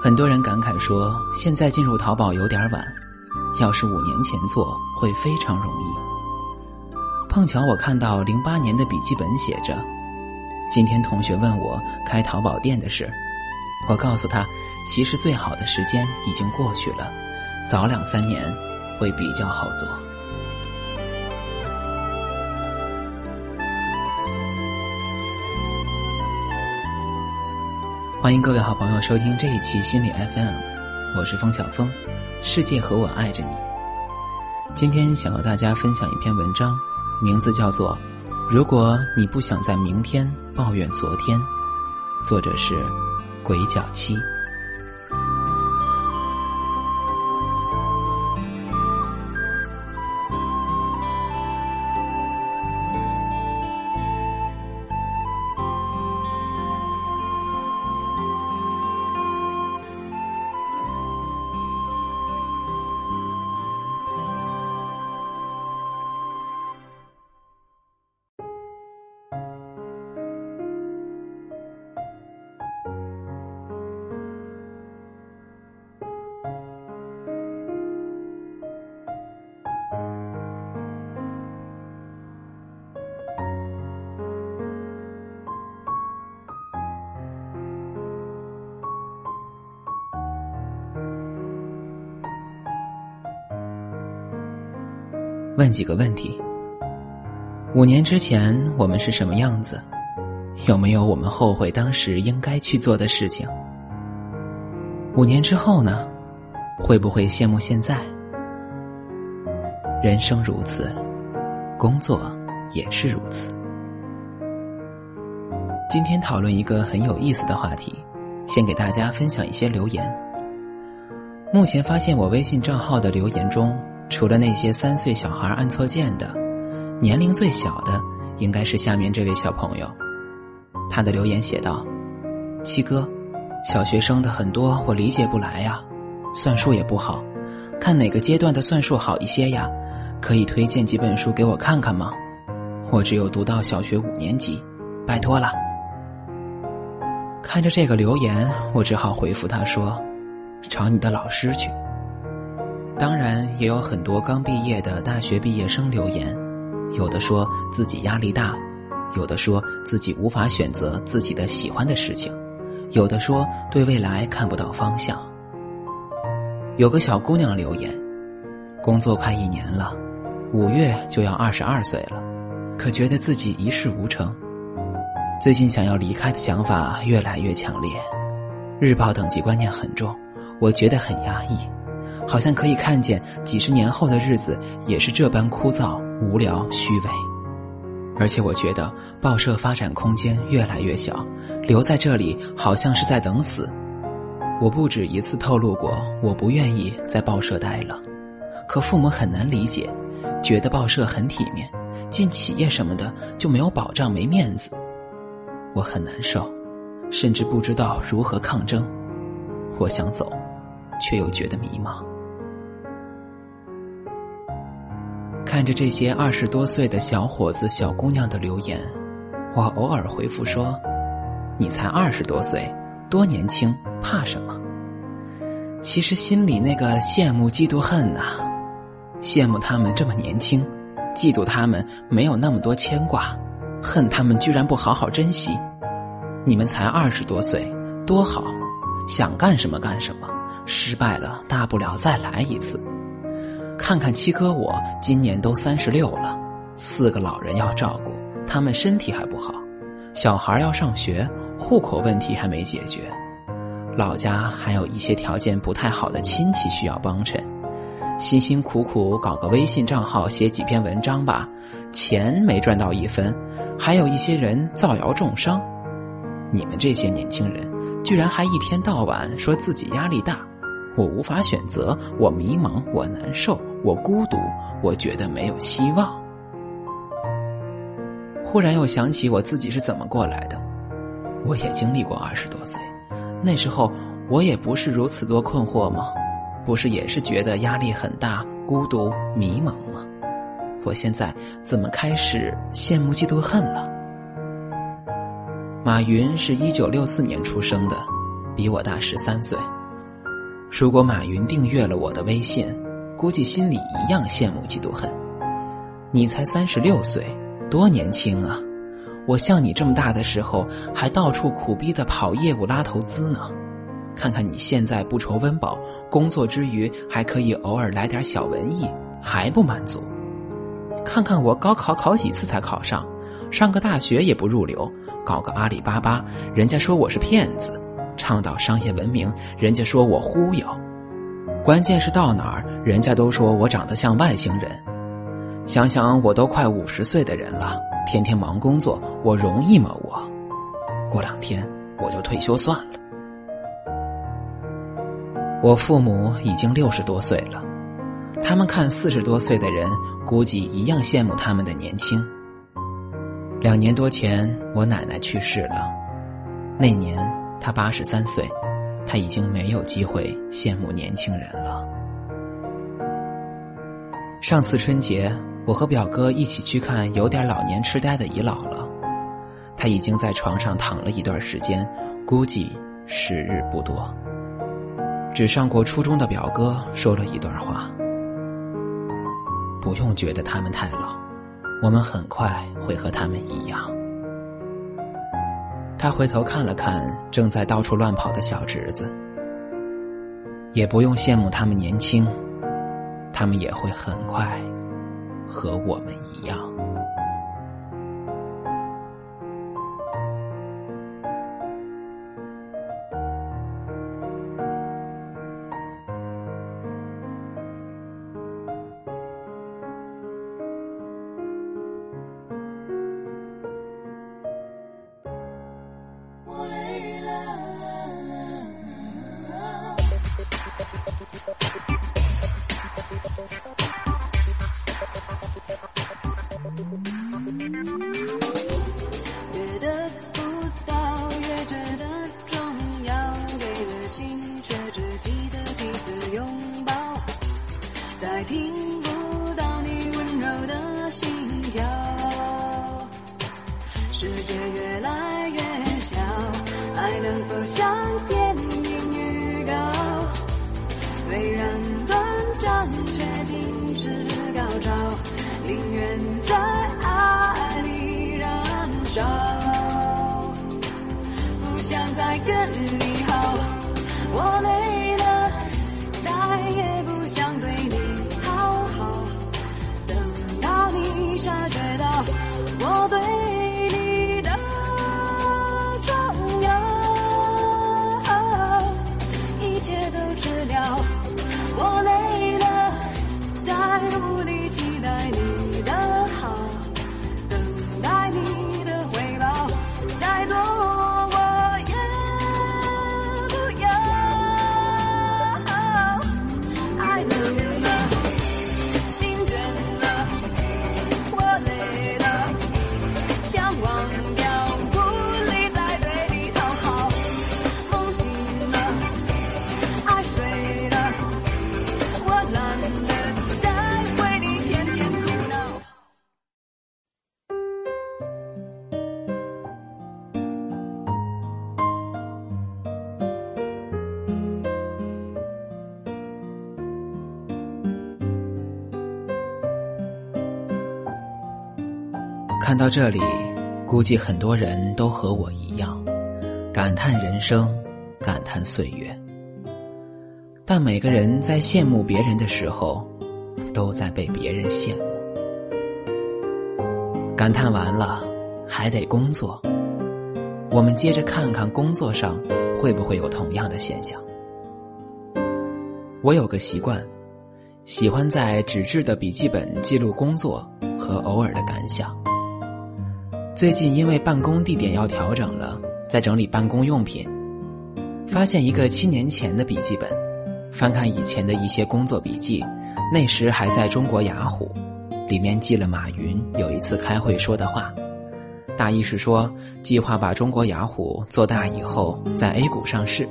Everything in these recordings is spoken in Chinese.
很多人感慨说，现在进入淘宝有点晚，要是五年前做会非常容易。碰巧我看到零八年的笔记本写着，今天同学问我开淘宝店的事，我告诉他，其实最好的时间已经过去了，早两三年会比较好做。欢迎各位好朋友收听这一期心理 FM，我是风小风，世界和我爱着你。今天想和大家分享一篇文章，名字叫做《如果你不想在明天抱怨昨天》，作者是鬼脚七。问几个问题：五年之前我们是什么样子？有没有我们后悔当时应该去做的事情？五年之后呢？会不会羡慕现在？人生如此，工作也是如此。今天讨论一个很有意思的话题，先给大家分享一些留言。目前发现我微信账号的留言中。除了那些三岁小孩按错键的，年龄最小的应该是下面这位小朋友。他的留言写道：“七哥，小学生的很多我理解不来呀，算术也不好，看哪个阶段的算术好一些呀？可以推荐几本书给我看看吗？我只有读到小学五年级，拜托了。”看着这个留言，我只好回复他说：“找你的老师去。”当然，也有很多刚毕业的大学毕业生留言，有的说自己压力大，有的说自己无法选择自己的喜欢的事情，有的说对未来看不到方向。有个小姑娘留言，工作快一年了，五月就要二十二岁了，可觉得自己一事无成，最近想要离开的想法越来越强烈，日报等级观念很重，我觉得很压抑。好像可以看见几十年后的日子也是这般枯燥、无聊、虚伪，而且我觉得报社发展空间越来越小，留在这里好像是在等死。我不止一次透露过，我不愿意在报社待了，可父母很难理解，觉得报社很体面，进企业什么的就没有保障、没面子。我很难受，甚至不知道如何抗争。我想走，却又觉得迷茫。看着这些二十多岁的小伙子、小姑娘的留言，我偶尔回复说：“你才二十多岁，多年轻，怕什么？”其实心里那个羡慕、嫉妒、恨呐，羡慕他们这么年轻，嫉妒他们没有那么多牵挂，恨他们居然不好好珍惜。你们才二十多岁，多好，想干什么干什么，失败了大不了再来一次。看看七哥，我今年都三十六了，四个老人要照顾，他们身体还不好，小孩要上学，户口问题还没解决，老家还有一些条件不太好的亲戚需要帮衬，辛辛苦苦搞个微信账号，写几篇文章吧，钱没赚到一分，还有一些人造谣重伤，你们这些年轻人，居然还一天到晚说自己压力大，我无法选择，我迷茫，我难受。我孤独，我觉得没有希望。忽然又想起我自己是怎么过来的，我也经历过二十多岁，那时候我也不是如此多困惑吗？不是也是觉得压力很大、孤独、迷茫吗？我现在怎么开始羡慕、嫉妒、恨了？马云是一九六四年出生的，比我大十三岁，如果马云订阅了我的微信，估计心里一样羡慕嫉妒恨。你才三十六岁，多年轻啊！我像你这么大的时候，还到处苦逼的跑业务拉投资呢。看看你现在不愁温饱，工作之余还可以偶尔来点小文艺，还不满足？看看我高考考几次才考上，上个大学也不入流，搞个阿里巴巴，人家说我是骗子；倡导商业文明，人家说我忽悠。关键是到哪儿，人家都说我长得像外星人。想想我都快五十岁的人了，天天忙工作，我容易吗？我过两天我就退休算了。我父母已经六十多岁了，他们看四十多岁的人，估计一样羡慕他们的年轻。两年多前，我奶奶去世了，那年他八十三岁，他已经没有机会羡慕年轻人了。上次春节，我和表哥一起去看有点老年痴呆的姨姥姥，她已经在床上躺了一段时间，估计时日不多。只上过初中的表哥说了一段话：“不用觉得他们太老，我们很快会和他们一样。”他回头看了看正在到处乱跑的小侄子，也不用羡慕他们年轻，他们也会很快和我们一样。在跟你看到这里，估计很多人都和我一样，感叹人生，感叹岁月。但每个人在羡慕别人的时候，都在被别人羡慕。感叹完了，还得工作。我们接着看看工作上会不会有同样的现象。我有个习惯，喜欢在纸质的笔记本记录工作和偶尔的感想。最近因为办公地点要调整了，在整理办公用品，发现一个七年前的笔记本。翻看以前的一些工作笔记，那时还在中国雅虎，里面记了马云有一次开会说的话，大意是说计划把中国雅虎做大以后在 A 股上市，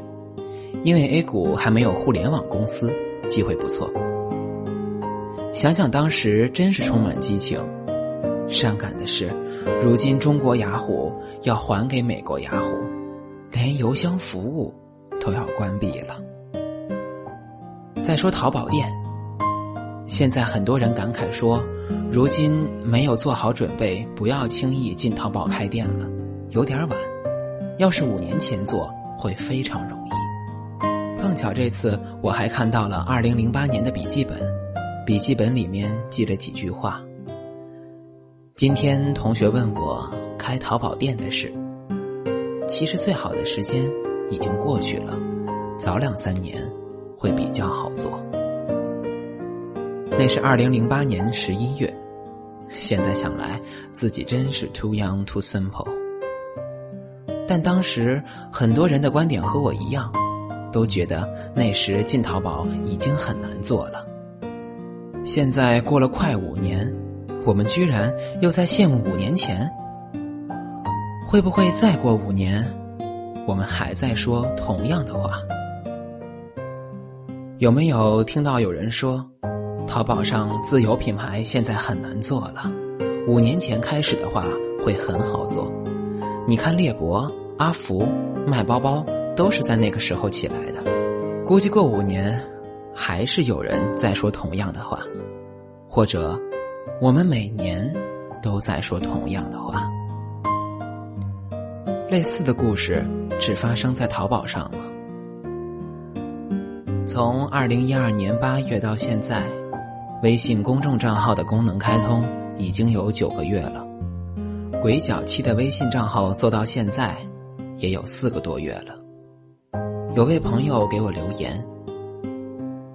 因为 A 股还没有互联网公司，机会不错。想想当时真是充满激情。伤感的是，如今中国雅虎要还给美国雅虎，连邮箱服务都要关闭了。再说淘宝店，现在很多人感慨说，如今没有做好准备，不要轻易进淘宝开店了，有点晚。要是五年前做，会非常容易。碰巧这次我还看到了二零零八年的笔记本，笔记本里面记了几句话。今天同学问我开淘宝店的事，其实最好的时间已经过去了，早两三年会比较好做。那是二零零八年十一月，现在想来自己真是 too young too simple。但当时很多人的观点和我一样。都觉得那时进淘宝已经很难做了。现在过了快五年，我们居然又在羡慕五年前。会不会再过五年，我们还在说同样的话？有没有听到有人说，淘宝上自有品牌现在很难做了？五年前开始的话会很好做。你看猎博、阿福卖包包。都是在那个时候起来的，估计过五年，还是有人在说同样的话，或者，我们每年都在说同样的话。类似的故事只发生在淘宝上吗？从二零一二年八月到现在，微信公众账号的功能开通已经有九个月了，鬼脚七的微信账号做到现在，也有四个多月了。有位朋友给我留言，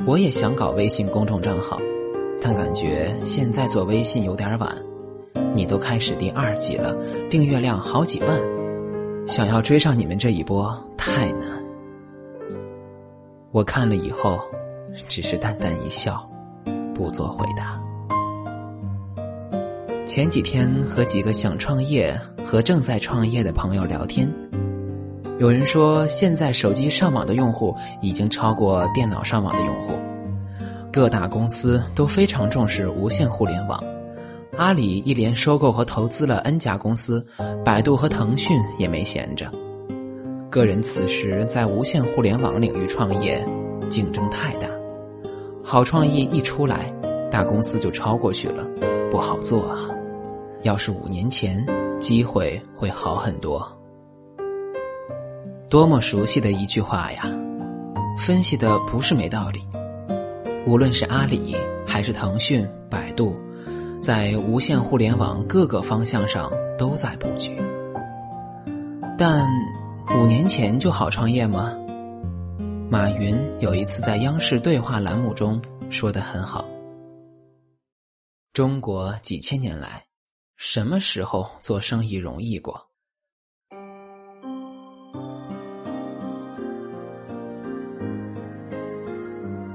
我也想搞微信公众账号，但感觉现在做微信有点晚。你都开始第二季了，订阅量好几万，想要追上你们这一波太难。我看了以后，只是淡淡一笑，不做回答。前几天和几个想创业和正在创业的朋友聊天。有人说，现在手机上网的用户已经超过电脑上网的用户。各大公司都非常重视无线互联网。阿里一连收购和投资了 N 家公司，百度和腾讯也没闲着。个人此时在无线互联网领域创业，竞争太大，好创意一出来，大公司就超过去了，不好做啊。要是五年前，机会会好很多。多么熟悉的一句话呀！分析的不是没道理。无论是阿里还是腾讯、百度，在无线互联网各个方向上都在布局。但五年前就好创业吗？马云有一次在央视对话栏目中说的很好：“中国几千年来，什么时候做生意容易过？”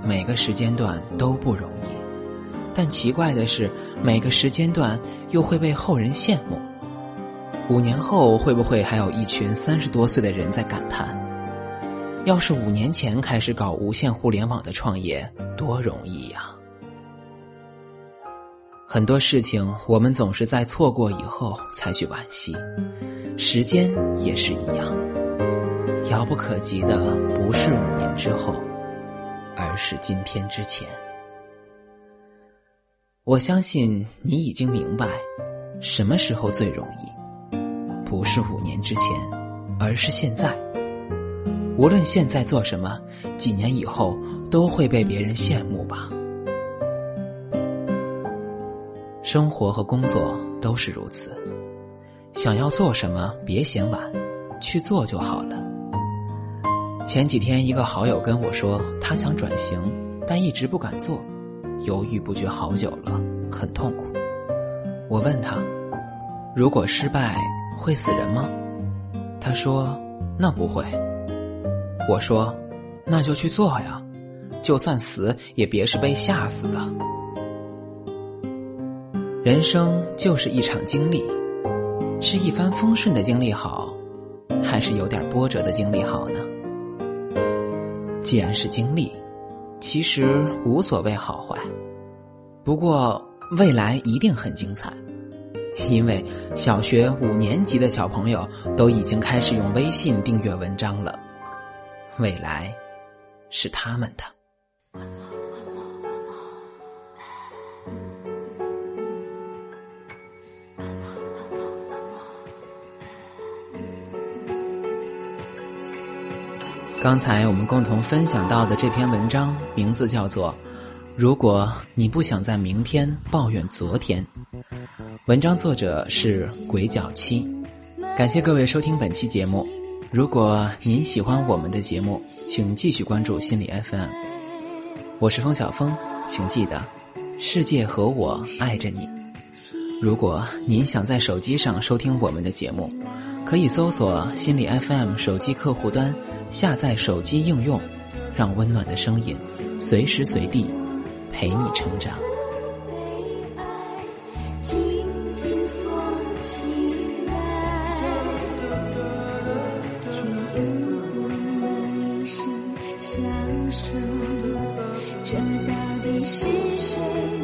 每个时间段都不容易，但奇怪的是，每个时间段又会被后人羡慕。五年后，会不会还有一群三十多岁的人在感叹：“要是五年前开始搞无线互联网的创业，多容易呀！”很多事情，我们总是在错过以后才去惋惜。时间也是一样，遥不可及的不是五年之后。而是今天之前，我相信你已经明白，什么时候最容易，不是五年之前，而是现在。无论现在做什么，几年以后都会被别人羡慕吧。生活和工作都是如此，想要做什么，别嫌晚，去做就好了。前几天，一个好友跟我说，他想转型，但一直不敢做，犹豫不决好久了，很痛苦。我问他，如果失败会死人吗？他说，那不会。我说，那就去做呀，就算死也别是被吓死的。人生就是一场经历，是一帆风顺的经历好，还是有点波折的经历好呢？既然是经历，其实无所谓好坏。不过未来一定很精彩，因为小学五年级的小朋友都已经开始用微信订阅文章了。未来是他们的。刚才我们共同分享到的这篇文章，名字叫做《如果你不想在明天抱怨昨天》。文章作者是鬼脚七。感谢各位收听本期节目。如果您喜欢我们的节目，请继续关注心理 FM。我是风小峰，请记得，世界和我爱着你。如果您想在手机上收听我们的节目，可以搜索心理 FM 手机客户端，下载手机应用，让温暖的声音随时随地陪你成长。紧紧锁起来，却又不能一生相守，这到底是谁？